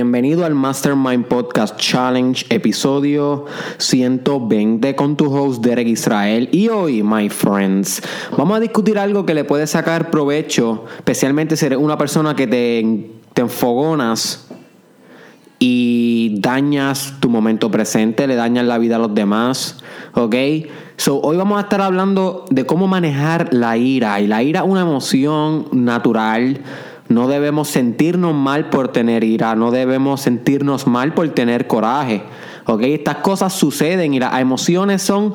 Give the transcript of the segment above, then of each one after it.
Bienvenido al Mastermind Podcast Challenge, episodio 120 con tu host Derek Israel. Y hoy, my friends, vamos a discutir algo que le puede sacar provecho, especialmente si eres una persona que te, te enfogonas y dañas tu momento presente, le dañas la vida a los demás, ¿ok? So, hoy vamos a estar hablando de cómo manejar la ira. Y la ira es una emoción natural. No debemos sentirnos mal por tener ira, no debemos sentirnos mal por tener coraje. ¿ok? Estas cosas suceden y las emociones son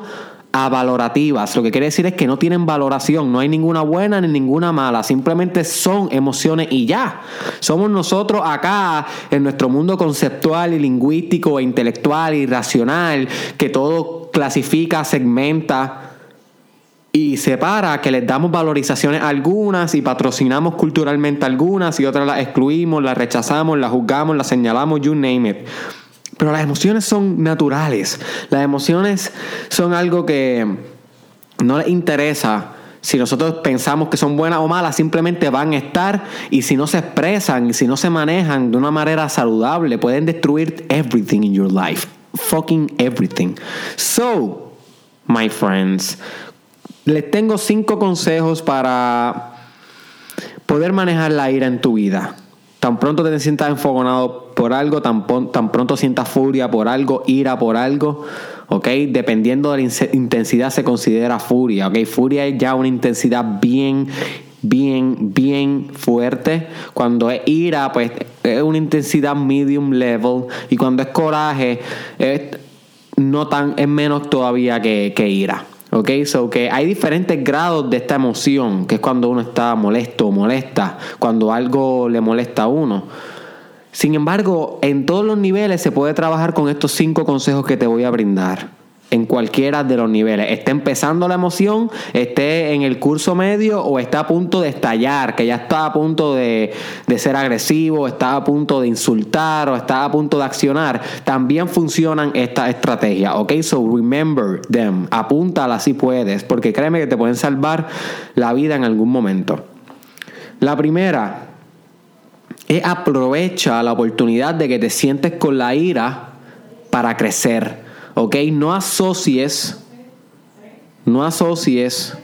avalorativas. Lo que quiere decir es que no tienen valoración, no hay ninguna buena ni ninguna mala, simplemente son emociones y ya. Somos nosotros acá en nuestro mundo conceptual y lingüístico e intelectual y racional que todo clasifica, segmenta y separa que les damos valorizaciones a algunas y patrocinamos culturalmente algunas y otras las excluimos, las rechazamos, las juzgamos, las señalamos, you name it. Pero las emociones son naturales. Las emociones son algo que no les interesa si nosotros pensamos que son buenas o malas, simplemente van a estar y si no se expresan y si no se manejan de una manera saludable, pueden destruir everything in your life. Fucking everything. So, my friends, les tengo cinco consejos para poder manejar la ira en tu vida. Tan pronto te sientas enfogonado por algo, tan, pronto sientas furia por algo, ira por algo, ¿ok? Dependiendo de la intensidad se considera furia, ¿ok? Furia es ya una intensidad bien, bien, bien fuerte. Cuando es ira, pues es una intensidad medium level. Y cuando es coraje, es, no tan, es menos todavía que ira. Ok, so que hay diferentes grados de esta emoción, que es cuando uno está molesto o molesta, cuando algo le molesta a uno. Sin embargo, en todos los niveles se puede trabajar con estos cinco consejos que te voy a brindar en cualquiera de los niveles. Esté empezando la emoción, esté en el curso medio o está a punto de estallar, que ya está a punto de, ser agresivo, está a punto de insultar o está a punto de accionar, también funcionan estas estrategias. Ok, so remember them, apúntala si puedes, porque créeme que te pueden salvar la vida en algún momento. La primera es aprovecha la oportunidad de que te sientes con la ira para crecer. ¿Ok? No asocies, no asocies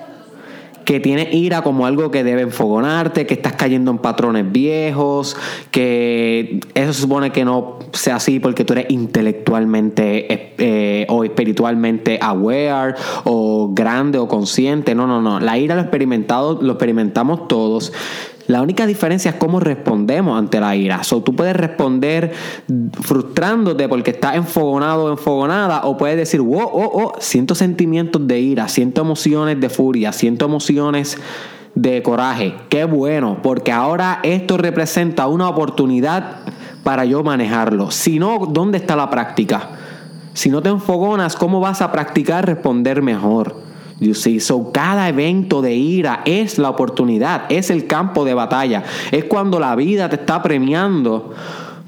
que tienes ira como algo que debe enfogonarte, que estás cayendo en patrones viejos, que eso supone que no sea así porque tú eres intelectualmente eh, eh, o espiritualmente aware o grande o consciente. No, no, no. La ira lo experimentado, lo experimentamos todos. La única diferencia es cómo respondemos ante la ira. So, tú puedes responder frustrándote porque estás enfogonado o enfogonada, o puedes decir, wow, oh, oh, siento sentimientos de ira, siento emociones de furia, siento emociones de coraje. Qué bueno, porque ahora esto representa una oportunidad para yo manejarlo. Si no, ¿dónde está la práctica? Si no te enfogonas, ¿cómo vas a practicar responder mejor? You so cada evento de ira es la oportunidad, es el campo de batalla, es cuando la vida te está premiando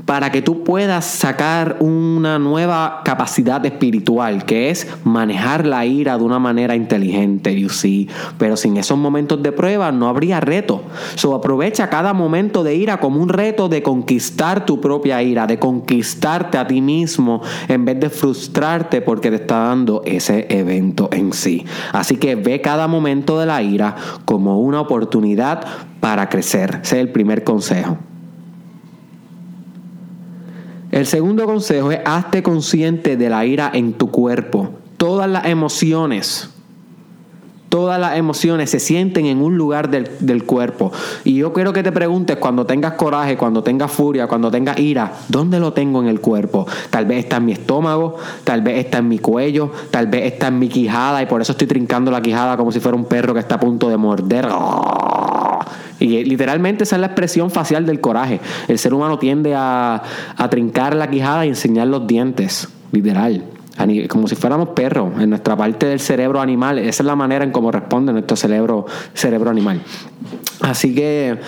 para que tú puedas sacar una nueva capacidad espiritual, que es manejar la ira de una manera inteligente, you see. Pero sin esos momentos de prueba no habría reto. So aprovecha cada momento de ira como un reto de conquistar tu propia ira, de conquistarte a ti mismo en vez de frustrarte porque te está dando ese evento en sí. Así que ve cada momento de la ira como una oportunidad para crecer. Ese es el primer consejo. El segundo consejo es hazte consciente de la ira en tu cuerpo. Todas las emociones, todas las emociones se sienten en un lugar del, cuerpo. Y yo quiero que te preguntes cuando tengas coraje, cuando tengas furia, cuando tengas ira, ¿dónde lo tengo en el cuerpo? Tal vez está en mi estómago, tal vez está en mi cuello, tal vez está en mi quijada y por eso estoy trincando la quijada como si fuera un perro que está a punto de morder. Y literalmente esa es la expresión facial del coraje. El ser humano tiende a, trincar la quijada y enseñar los dientes, literal. Como si fuéramos perros, en nuestra parte del cerebro animal. Esa es la manera en cómo responde nuestro cerebro, cerebro animal. Así que,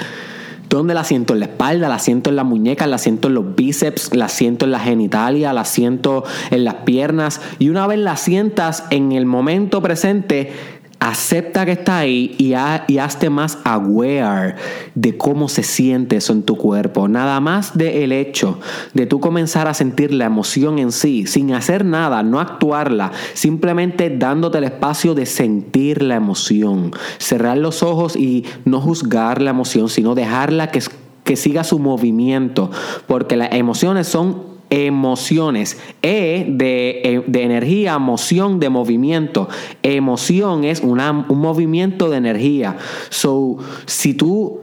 ¿dónde la siento? En la espalda, la siento en la muñeca, la siento en los bíceps, la siento en la genitalia, la siento en las piernas. Y una vez la sientas en el momento presente, Acepta que está ahí y, y, hazte más aware de cómo se siente eso en tu cuerpo. Nada más del el hecho de tú comenzar a sentir la emoción en sí, sin hacer nada, no actuarla, simplemente dándote el espacio de sentir la emoción. Cerrar los ojos y no juzgar la emoción, sino dejarla que, que siga su movimiento. Porque las emociones son emociones. E de, e, de, energía, emoción de movimiento. Emoción es una, un movimiento de energía. So, si tú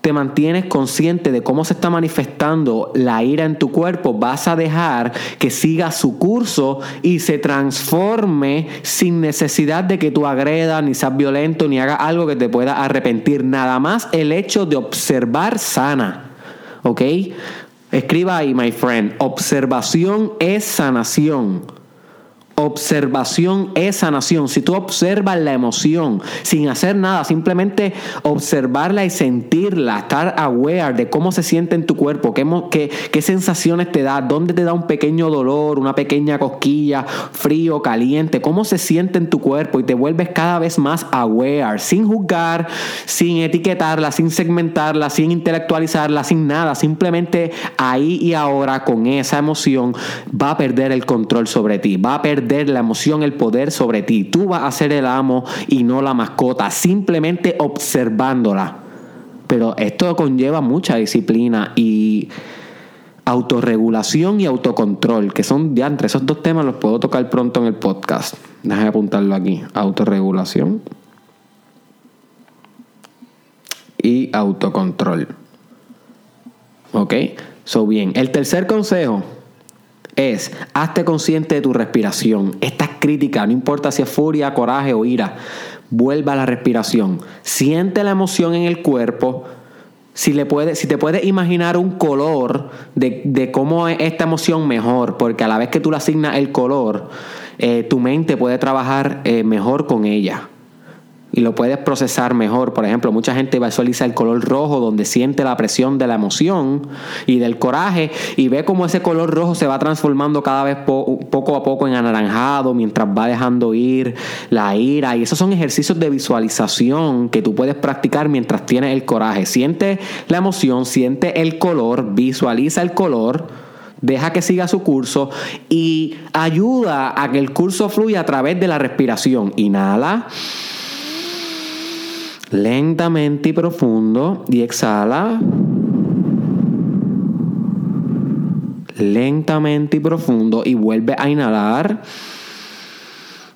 te mantienes consciente de cómo se está manifestando la ira en tu cuerpo, vas a dejar que siga su curso y se transforme sin necesidad de que tú agredas, ni seas violento, ni hagas algo que te pueda arrepentir. Nada más el hecho de observar sana. ¿Ok? Escriba ahí, my friend. Observación es sanación. Observación es sanación. Si tú observas la emoción sin hacer nada, simplemente observarla y sentirla, estar aware de cómo se siente en tu cuerpo, qué, qué, sensaciones te da, dónde te da un pequeño dolor, una pequeña cosquilla, frío, caliente, cómo se siente en tu cuerpo y te vuelves cada vez más aware, sin juzgar, sin etiquetarla, sin segmentarla, sin intelectualizarla, sin nada, simplemente ahí y ahora con esa emoción va a perder el control sobre ti, va a perder la emoción, el poder sobre ti. Tú vas a ser el amo y no la mascota, simplemente observándola. Pero esto conlleva mucha disciplina y autorregulación y autocontrol, que son de entre esos dos temas los puedo tocar pronto en el podcast. Déjame apuntarlo aquí. Autorregulación y autocontrol. ¿Ok? So bien, el tercer consejo es, hazte consciente de tu respiración. Esta es crítica, no importa si es furia, coraje o ira. Vuelva a la respiración. Siente la emoción en el cuerpo. Si, le si te puedes imaginar un color de, cómo es esta emoción mejor, porque a la vez que tú le asignas el color, eh, tu mente puede trabajar eh, mejor con ella y lo puedes procesar mejor. Por ejemplo, mucha gente visualiza el color rojo donde siente la presión de la emoción y del coraje y ve cómo ese color rojo se va transformando cada vez poco a poco en anaranjado mientras va dejando ir la ira. Y esos son ejercicios de visualización que tú puedes practicar mientras tienes el coraje. Siente la emoción, siente el color, visualiza el color deja que siga su curso y ayuda a que el curso fluya a través de la respiración. Inhala lentamente y profundo y exhala. Lentamente y profundo y vuelve a inhalar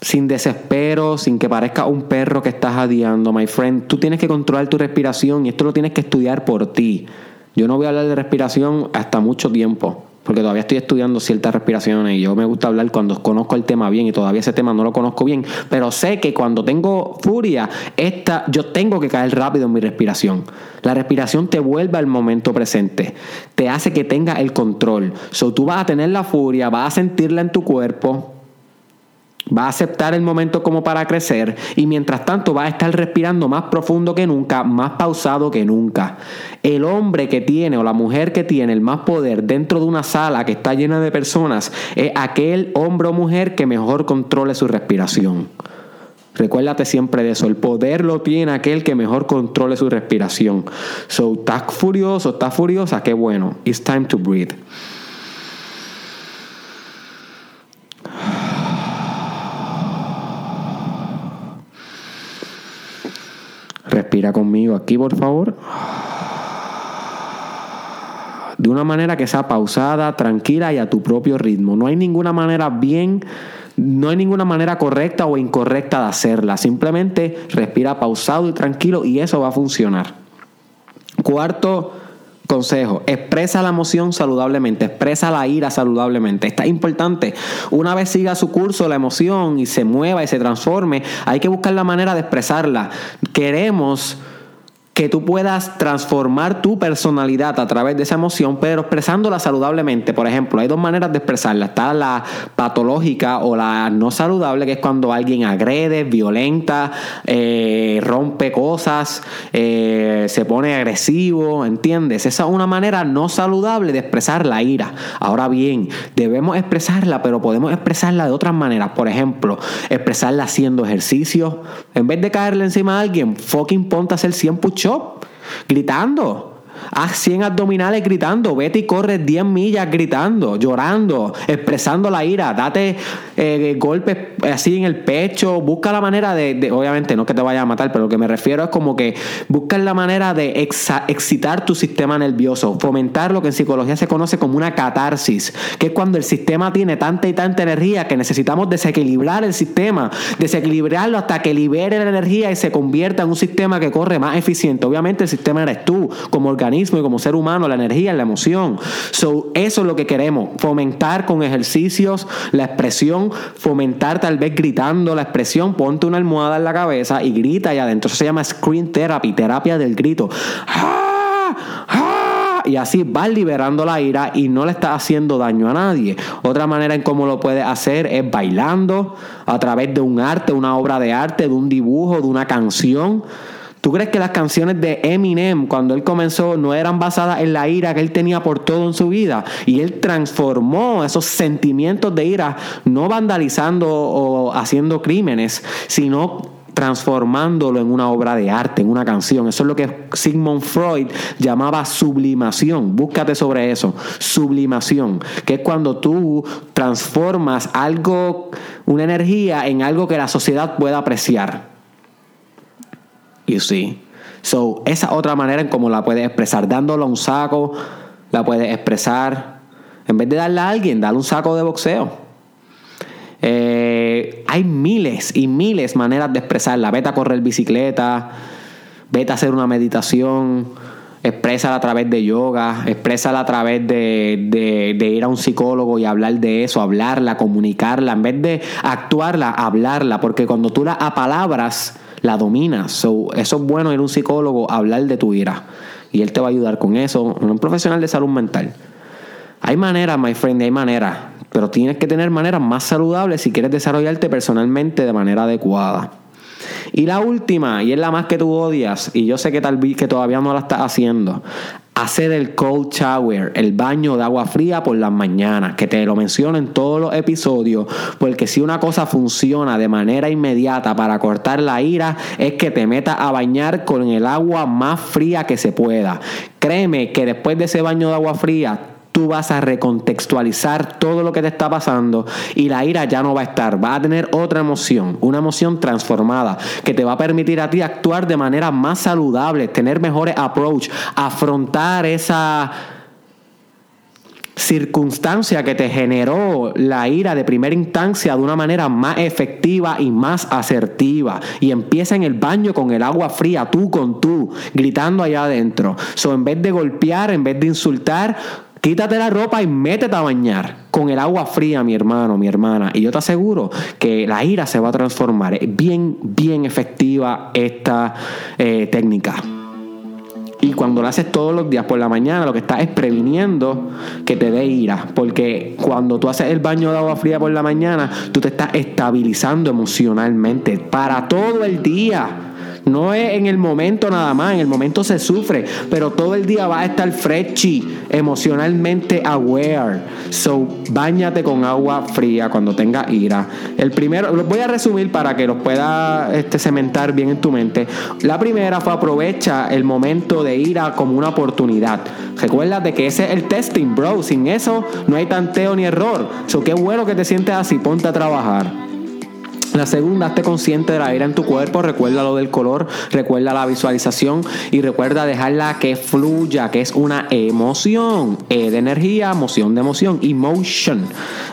sin desespero, sin que parezca un perro que estás adiando, my friend. Tú tienes que controlar tu respiración y esto lo tienes que estudiar por ti. Yo no voy a hablar de respiración hasta mucho tiempo porque todavía estoy estudiando ciertas respiraciones y yo me gusta hablar cuando conozco el tema bien y todavía ese tema no lo conozco bien, pero sé que cuando tengo furia, esta, yo tengo que caer rápido en mi respiración. La respiración te vuelve al momento presente, te hace que tenga el control. So, tú vas a tener la furia, vas a sentirla en tu cuerpo, Va a aceptar el momento como para crecer y mientras tanto va a estar respirando más profundo que nunca, más pausado que nunca. El hombre que tiene o la mujer que tiene el más poder dentro de una sala que está llena de personas es aquel hombre o mujer que mejor controle su respiración. Recuérdate siempre de eso. El poder lo tiene aquel que mejor controle su respiración. So, estás furioso, estás furiosa, qué bueno. It's time to breathe. Respira conmigo aquí, por favor. De una manera que sea pausada, tranquila y a tu propio ritmo. No hay ninguna manera bien, no hay ninguna manera correcta o incorrecta de hacerla. Simplemente respira pausado y tranquilo y eso va a funcionar. Cuarto Consejo, expresa la emoción saludablemente, expresa la ira saludablemente. Está importante. Una vez siga su curso la emoción y se mueva y se transforme, hay que buscar la manera de expresarla. Queremos que tú puedas transformar tu personalidad a través de esa emoción, pero expresándola saludablemente. Por ejemplo, hay dos maneras de expresarla. Está la patológica o la no saludable, que es cuando alguien agrede, violenta, eh, rompe cosas, eh, se pone agresivo, ¿entiendes? Esa es una manera no saludable de expresar la ira. Ahora bien, debemos expresarla, pero podemos expresarla de otras maneras. Por ejemplo, expresarla haciendo ejercicio, En vez de caerle encima a alguien, fucking ponte a hacer 100 Gritando. Haz 100 abdominales gritando, vete y corre 10 millas gritando, llorando, expresando la ira, date eh, golpes así en el pecho, busca la manera de, obviamente no que te vaya a matar, pero lo que me refiero es como que busca la manera de excitar tu sistema nervioso, fomentar lo que en psicología se conoce como una catarsis, que es cuando el sistema tiene tanta y tanta energía que necesitamos desequilibrar el sistema, desequilibrarlo hasta que libere la energía y se convierta en un sistema que corre más eficiente. Obviamente el sistema eres tú como organismo y como ser humano, la energía, la emoción. So, eso es lo que queremos, fomentar con ejercicios la expresión, fomentar tal vez gritando la expresión, ponte una almohada en la cabeza y grita allá adentro. Eso se llama screen therapy, terapia del grito. y así vas liberando la ira y no le estás haciendo daño a nadie. Otra manera en cómo lo puedes hacer es bailando a través de un arte, una obra de arte, de un dibujo, de una canción. ¿Tú crees que las canciones de Eminem, cuando él comenzó, no eran basadas en la ira que él tenía por todo en su vida? Y él transformó esos sentimientos de ira, no vandalizando o haciendo crímenes, sino transformándolo en una obra de arte, en una canción. Eso es lo que Sigmund Freud llamaba sublimación. Búscate sobre eso. Sublimación, que es cuando tú transformas algo, una energía, en algo que la sociedad pueda apreciar. You see. So, esa otra manera en cómo la puedes expresar. Dándole un saco, la puedes expresar. En vez de darle a alguien, dale un saco de boxeo. Eh, hay miles y miles maneras de expresarla. Vete a correr bicicleta, vete a hacer una meditación, exprésala a través de yoga, exprésala a través de, ir a un psicólogo y hablar de eso, hablarla, comunicarla, en vez de actuarla, hablarla, porque cuando tú la apalabras, la dominas. So, eso es bueno ir a un psicólogo a hablar de tu ira. Y él te va a ayudar con eso, un profesional de salud mental. Hay maneras, my friend, hay maneras. Pero tienes que tener maneras más saludables si quieres desarrollarte personalmente de manera adecuada. Y la última, y es la más que tú odias, y yo sé que tal vez que todavía no la estás haciendo hacer el cold shower, el baño de agua fría por las mañanas, que te lo menciono en todos los episodios, porque si una cosa funciona de manera inmediata para cortar la ira, es que te metas a bañar con el agua más fría que se pueda. Créeme que después de ese baño de agua fría, tú vas a recontextualizar todo lo que te está pasando y la ira ya no va a estar, va a tener otra emoción, una emoción transformada que te va a permitir a ti actuar de manera más saludable, tener mejores approach, afrontar esa circunstancia que te generó la ira de primera instancia de una manera más efectiva y más asertiva. Y empieza en el baño con el agua fría, tú con tú, gritando allá adentro. So, en vez de golpear, en vez de insultar, Quítate la ropa y métete a bañar con el agua fría, mi hermano, mi hermana. Y yo te aseguro que la ira se va a transformar. Es bien, bien efectiva esta eh, técnica. Y cuando lo haces todos los días por la mañana, lo que estás es previniendo que te dé ira. Porque cuando tú haces el baño de agua fría por la mañana, tú te estás estabilizando emocionalmente para todo el día. No es en el momento nada más, en el momento se sufre, pero todo el día va a estar freshy, emocionalmente aware. So, bañate con agua fría cuando tengas ira. El primero, los voy a resumir para que los pueda este, cementar bien en tu mente. La primera fue aprovecha el momento de ira como una oportunidad. Recuerda de que ese es el testing, bro. Sin eso no hay tanteo ni error. So, qué bueno que te sientes así, ponte a trabajar. La segunda, esté consciente de la ira en tu cuerpo, recuerda lo del color, recuerda la visualización y recuerda dejarla que fluya, que es una emoción e de energía, emoción de emoción, emotion.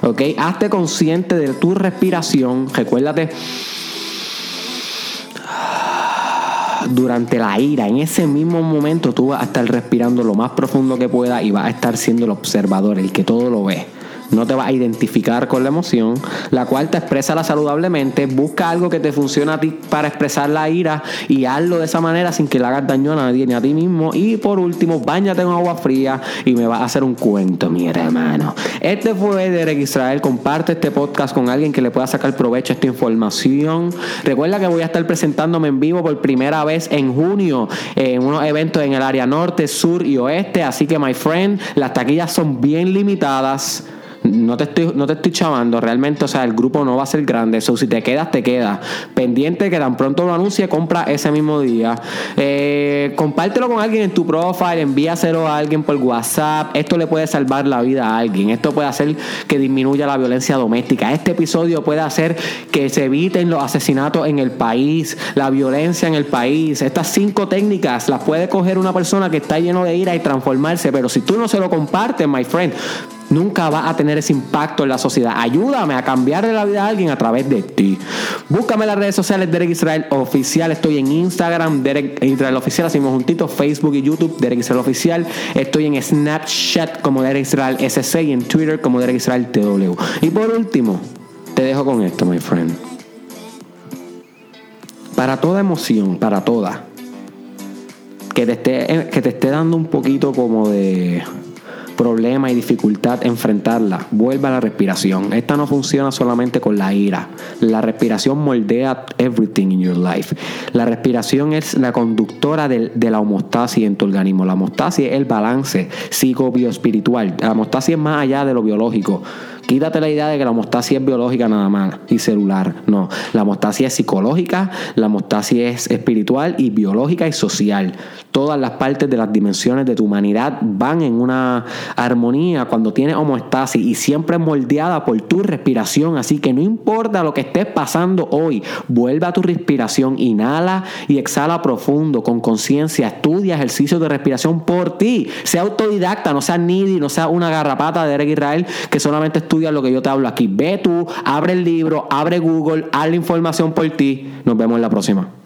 ¿Ok? Hazte consciente de tu respiración, recuérdate durante la ira, en ese mismo momento tú vas a estar respirando lo más profundo que pueda y vas a estar siendo el observador, el que todo lo ve no te vas a identificar con la emoción. La cuarta, exprésala saludablemente. Busca algo que te funcione a ti para expresar la ira y hazlo de esa manera sin que le hagas daño a nadie ni a ti mismo. Y por último, bañate en agua fría y me vas a hacer un cuento, mi hermano. Este fue Derek Israel. Comparte este podcast con alguien que le pueda sacar provecho a esta información. Recuerda que voy a estar presentándome en vivo por primera vez en junio en unos eventos en el área norte, sur y oeste. Así que, my friend, las taquillas son bien limitadas no te estoy, no te estoy chavando, realmente, o sea, el grupo no va a ser grande. Eso, si te quedas, te quedas. Pendiente que tan pronto lo anuncie, compra ese mismo día. Eh, compártelo con alguien en tu profile, envíaselo a alguien por WhatsApp. Esto le puede salvar la vida a alguien. Esto puede hacer que disminuya la violencia doméstica. Este episodio puede hacer que se eviten los asesinatos en el país, la violencia en el país. Estas cinco técnicas las puede coger una persona que está lleno de ira y transformarse, pero si tú no se lo compartes, my friend, nunca va a tener ese impacto en la sociedad. Ayúdame a cambiarle la vida a alguien a través de ti. Búscame en las redes sociales Derek Israel Oficial. Estoy en Instagram, Derek Israel Oficial, hacemos juntitos, Facebook y YouTube, Derek Israel Oficial. Estoy en Snapchat como Derek Israel SC y en Twitter como Derek Israel TW. Y por último, te dejo con esto, my friend. Para toda emoción, para toda, que te esté, que te esté dando un poquito como de problema y dificultad enfrentarla, vuelva a la respiración. Esta no funciona solamente con la ira. La respiración moldea everything in your life. La respiración es la conductora de, la homostasis en tu organismo. La homostasis es el balance psico-bioespiritual. La homostasis es más allá de lo biológico. Quítate la idea de que la homostasia es biológica nada más y celular. No, la homostasia es psicológica, la homostasia es espiritual y biológica y social. Todas las partes de las dimensiones de tu humanidad van en una armonía cuando tienes homostasis y siempre moldeada por tu respiración. Así que no importa lo que estés pasando hoy, vuelve a tu respiración, inhala y exhala profundo, con conciencia, estudia ejercicios de respiración por ti. Sea autodidacta, no sea needy, no sea una garrapata de Eric Israel que solamente estudia lo que yo te hablo aquí. Ve tú, abre el libro, abre Google, haz la información por ti. Nos vemos en la próxima.